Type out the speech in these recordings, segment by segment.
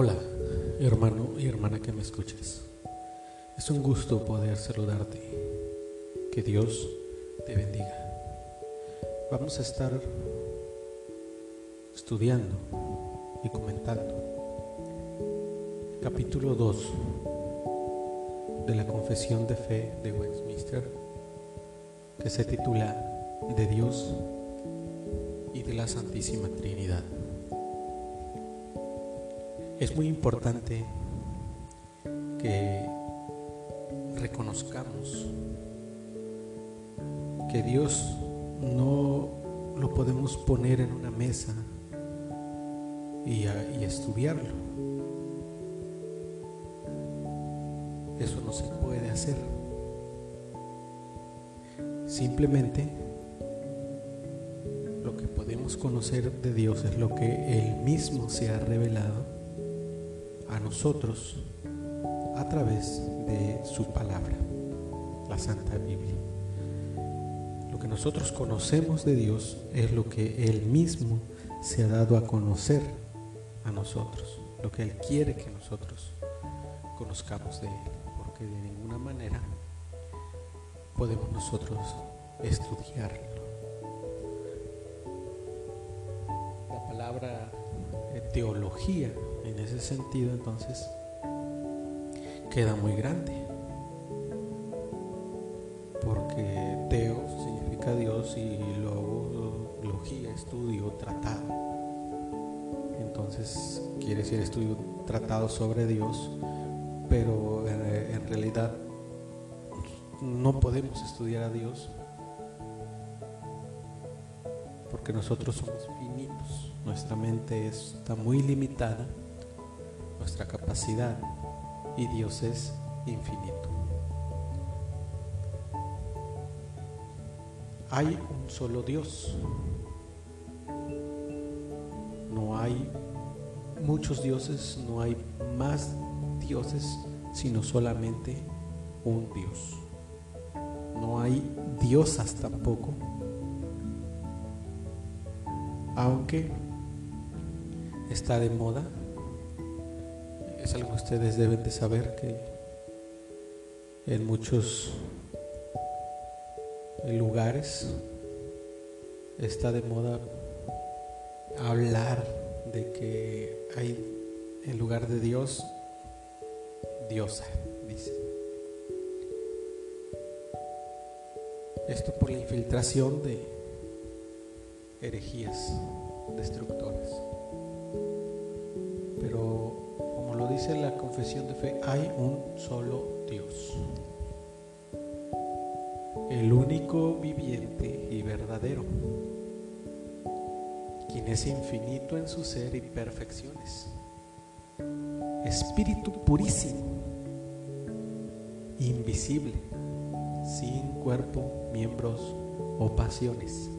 Hola, hermano y hermana que me escuches. Es un gusto poder saludarte. Que Dios te bendiga. Vamos a estar estudiando y comentando capítulo 2 de la Confesión de Fe de Westminster que se titula De Dios y de la Santísima Trinidad. Es muy importante que reconozcamos que Dios no lo podemos poner en una mesa y, estudiarlo. Eso no se puede hacer. Simplemente lo que podemos conocer de Dios es lo que Él mismo se ha revelado a nosotros a través de su palabra, la Santa Biblia. Lo que nosotros conocemos de Dios es lo que Él mismo se ha dado a conocer a nosotros, lo que Él quiere que nosotros conozcamos de Él, porque de ninguna manera podemos nosotros estudiarlo. La palabra teología en ese sentido entonces queda muy grande. Porque teo significa Dios y luego logía, estudio, tratado. Entonces quiere decir estudio tratado sobre Dios, pero en, en realidad no podemos estudiar a Dios porque nosotros somos finitos, nuestra mente está muy limitada, nuestra capacidad, y Dios es infinito. Hay un solo Dios, no hay muchos dioses, no hay más dioses, sino solamente un Dios. No hay diosas tampoco, aunque está de moda, es algo que ustedes deben de saber que en muchos lugares está de moda hablar de que hay en lugar de Dios, diosa, dice. Esto por la infiltración de herejías destructoras. La confesión de fe, hay un solo Dios. El único viviente y verdadero, quien es infinito en su ser y perfecciones. Espíritu purísimo, invisible, sin cuerpo, miembros o pasiones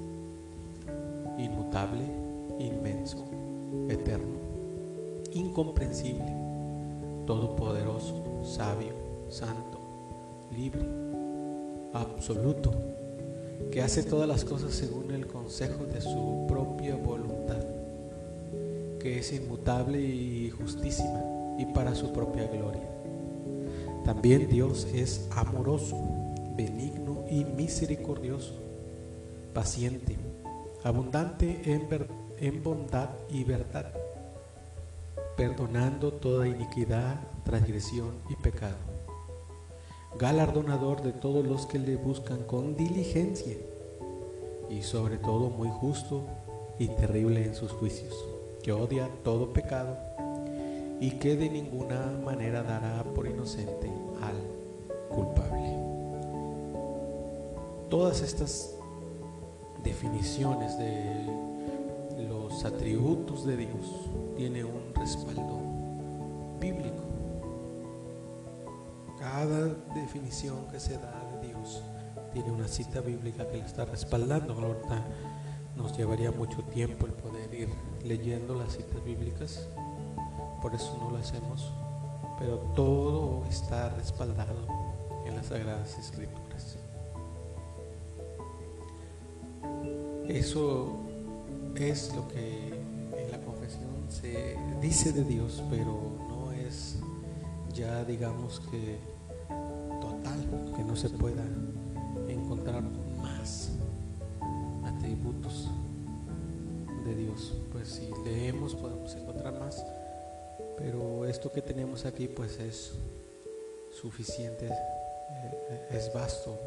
inmutable, inmenso, eterno, incomprensible, todopoderoso, sabio, santo, libre, absoluto, que hace todas las cosas según el consejo de su propia voluntad, que es inmutable y justísima y para su propia gloria. También Dios es amoroso, benigno y misericordioso, paciente, abundante en, en, bondad y verdad, perdonando toda iniquidad, transgresión y pecado, galardonador de todos los que le buscan con diligencia y sobre todo muy justo y terrible en sus juicios, que odia todo pecado y que de ninguna manera dará por inocente al culpable. Todas estas definiciones de los atributos de Dios tiene un respaldo bíblico. Cada definición que se da de Dios tiene una cita bíblica que la está respaldando. Ahorita nos llevaría mucho tiempo el poder ir leyendo las citas bíblicas, por eso no lo hacemos, pero todo está respaldado en las Sagradas Escrituras. Eso es lo que en la confesión se dice de Dios, pero no es ya digamos que total, que no se pueda encontrar más atributos de Dios. Pues si leemos podemos encontrar más, pero esto que tenemos aquí pues es suficiente, eh, es vasto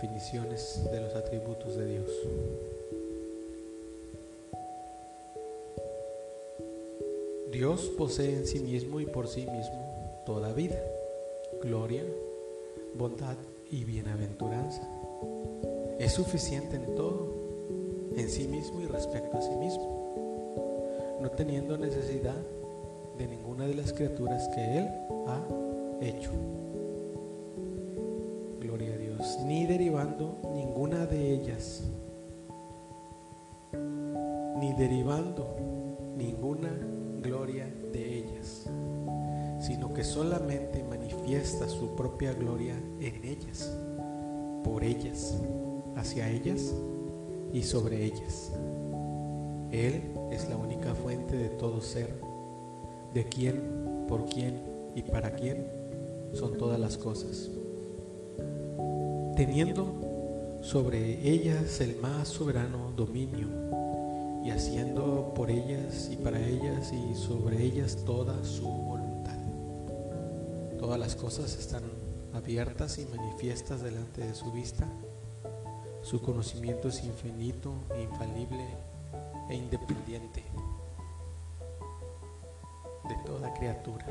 definiciones de los atributos de Dios. Dios posee en sí mismo y por sí mismo toda vida, gloria, bondad y bienaventuranza. Es suficiente en todo, en sí mismo y respecto a sí mismo, no teniendo necesidad de ninguna de las criaturas que Él ha hecho. Ni derivando ninguna de ellas, ni derivando ninguna gloria de ellas, sino que solamente manifiesta su propia gloria en ellas, por ellas, hacia ellas y sobre ellas. Él es la única fuente de todo ser, de quién, por quién y para quién son todas las cosas. Teniendo sobre ellas el más soberano dominio, y haciendo por ellas y para ellas y sobre ellas toda su voluntad. Todas las cosas están abiertas y manifiestas delante de su vista. Su conocimiento es infinito, infalible e independiente de toda criatura.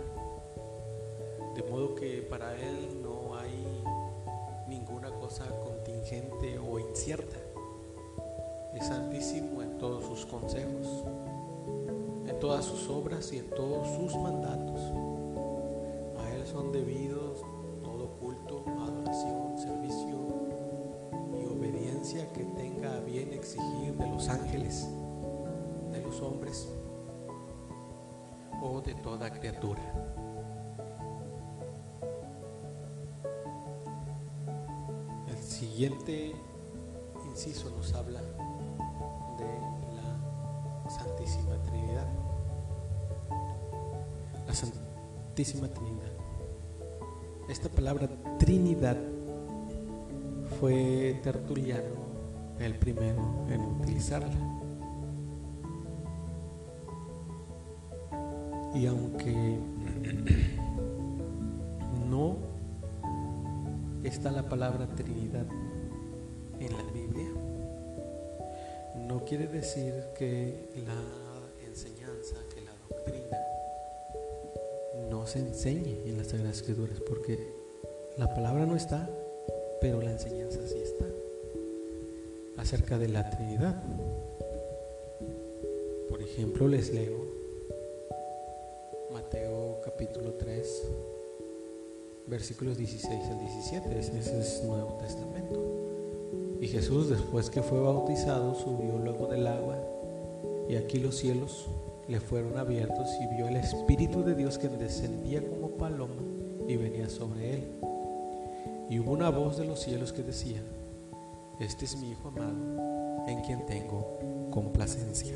De modo que para Él no cosa contingente o incierta es santísimo en todos sus consejos, en todas sus obras y en todos sus mandatos. A Él son debidos todo culto, adoración, servicio y obediencia que tenga bien exigir de los ángeles, de los hombres o de toda criatura. Siguiente inciso nos habla Santísima Trinidad. La Santísima Trinidad. Esta palabra Trinidad fue Tertuliano el primero en utilizarla. Y aunque está la palabra Trinidad en la Biblia, no quiere decir que la enseñanza, que la doctrina no se enseñe en las Sagradas Escrituras, porque la palabra no está, pero la enseñanza sí está, acerca de la Trinidad. Por ejemplo, les leo Mateo capítulo 3, versículos 16 al 17, ese es Nuevo Testamento. Y Jesús, después que fue bautizado, subió luego del agua, y aquí los cielos le fueron abiertos y vio el Espíritu de Dios que descendía como paloma y venía sobre él. Y hubo una voz de los cielos que decía, este es mi Hijo amado, en quien tengo complacencia.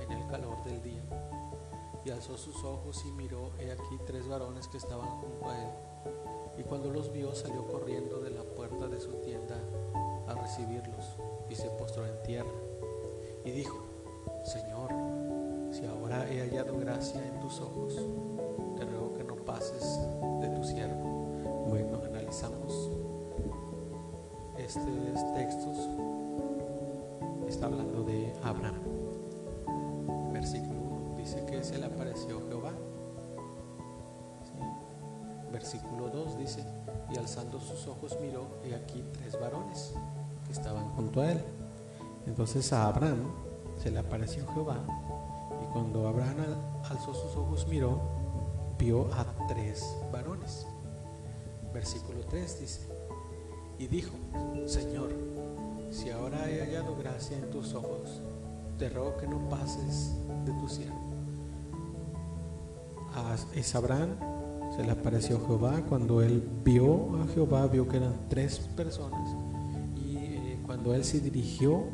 en el calor del día. Y alzó sus ojos y miró, he aquí tres varones que estaban junto a él. Y cuando los vio, salió corriendo de la puerta de su tienda a recibirlos y se postró en tierra. Y dijo, Señor, si ahora he hallado gracia en tus ojos, te ruego que no pases de tu siervo. Bueno, analizamos estos textos está hablando de Abraham. Versículo 1 dice que se le apareció Jehová versículo 2 dice, y alzando sus ojos miró, y aquí tres varones que estaban junto a él. Entonces a Abraham se le apareció Jehová, y cuando Abraham alzó sus ojos miró, vio a tres varones. Versículo 3 dice, y dijo, Señor, si ahora he hallado gracia en tus ojos, te ruego que no pases de tu siervo. A Abraham se le apareció Jehová. Cuando él vio a Jehová, vio que eran tres personas. Y eh, cuando él se dirigió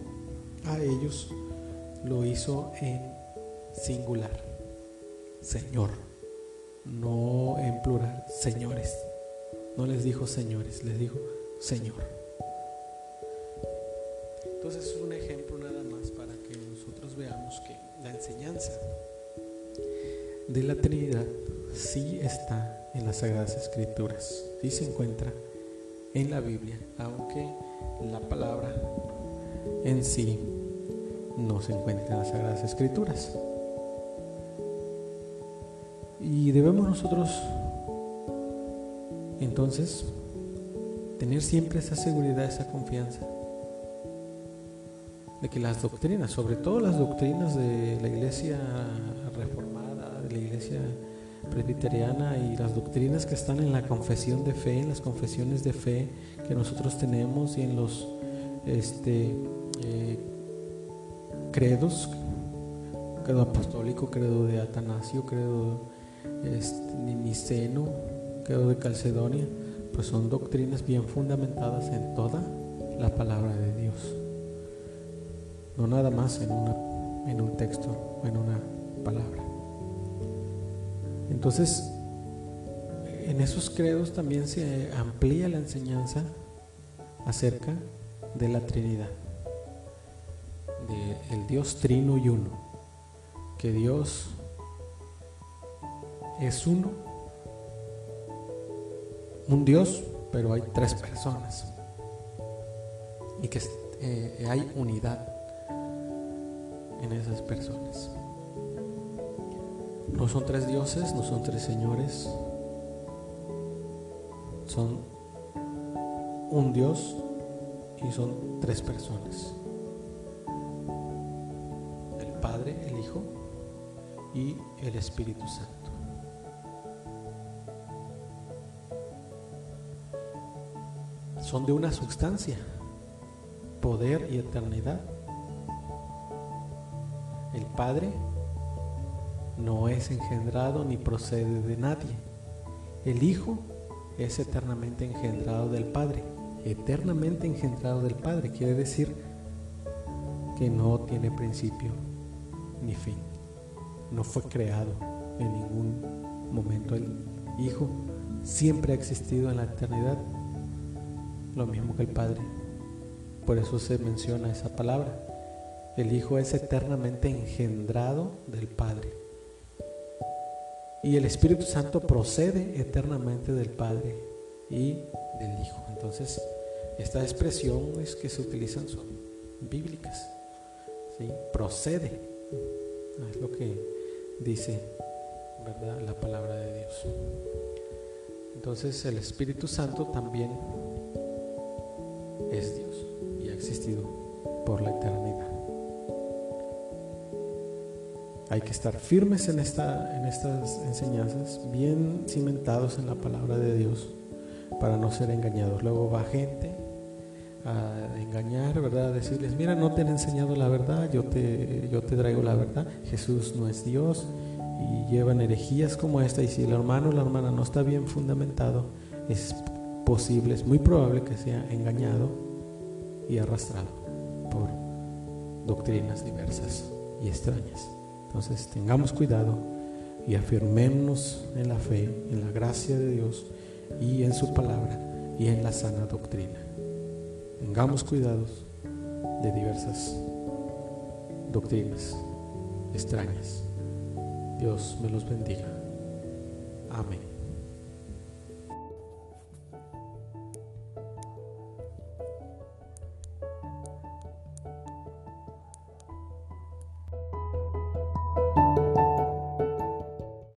a ellos, lo hizo en singular. Señor. No en plural. Señores. No les dijo señores, les dijo Señor. Entonces es un ejemplo nada veamos que la enseñanza de la Trinidad sí está en las Sagradas Escrituras, sí se encuentra en la Biblia, aunque la palabra en sí no se encuentra en las Sagradas Escrituras. Y debemos nosotros entonces tener siempre esa seguridad, esa confianza de que las doctrinas, sobre todo las doctrinas de la iglesia reformada, de la iglesia presbiteriana y las doctrinas que están en la confesión de fe, en las confesiones de fe que nosotros tenemos y en los este, eh, credos, credo apostólico, credo de Atanasio, credo este, niceno, credo de Calcedonia, pues son doctrinas bien fundamentadas en toda la palabra de Dios. No nada más en, en un texto o en una palabra. Entonces, en esos credos también se amplía la enseñanza acerca de la Trinidad, de el Dios trino y uno, que Dios es uno, un Dios, pero hay tres personas, y que eh, hay unidad esas personas. No son tres dioses, no son tres señores, son un Dios y son tres personas. El Padre, el Hijo y el Espíritu Santo. Son de una sustancia, poder y eternidad. Padre no es engendrado ni procede de nadie. El Hijo es eternamente engendrado del Padre. Eternamente engendrado del Padre quiere decir que no tiene principio ni fin. No fue creado en ningún momento. El Hijo siempre ha existido en la eternidad, lo mismo que el Padre. Por eso se menciona esa palabra. El Hijo es eternamente engendrado del Padre. Y el Espíritu Santo procede eternamente del Padre y del Hijo. Entonces, estas expresiones que se utilizan son bíblicas. ¿sí? Procede. Es lo que dice la palabra de Dios. Entonces, el Espíritu Santo también es Dios y ha existido por la eternidad. Hay que estar firmes en, esta, en estas enseñanzas, bien cimentados en la palabra de Dios para no ser engañados. Luego va gente a engañar, ¿verdad? A decirles, mira, no te han enseñado la verdad, yo te, yo te traigo la verdad. Jesús no es Dios y llevan herejías como esta. Y si el hermano o la hermana no está bien fundamentado, es posible, es muy probable que sea engañado y arrastrado por doctrinas diversas y extrañas. Entonces tengamos cuidado y afirmémonos en la fe, en la gracia de Dios y en su palabra y en la sana doctrina. Tengamos cuidados de diversas doctrinas extrañas. Dios me los bendiga. Amén.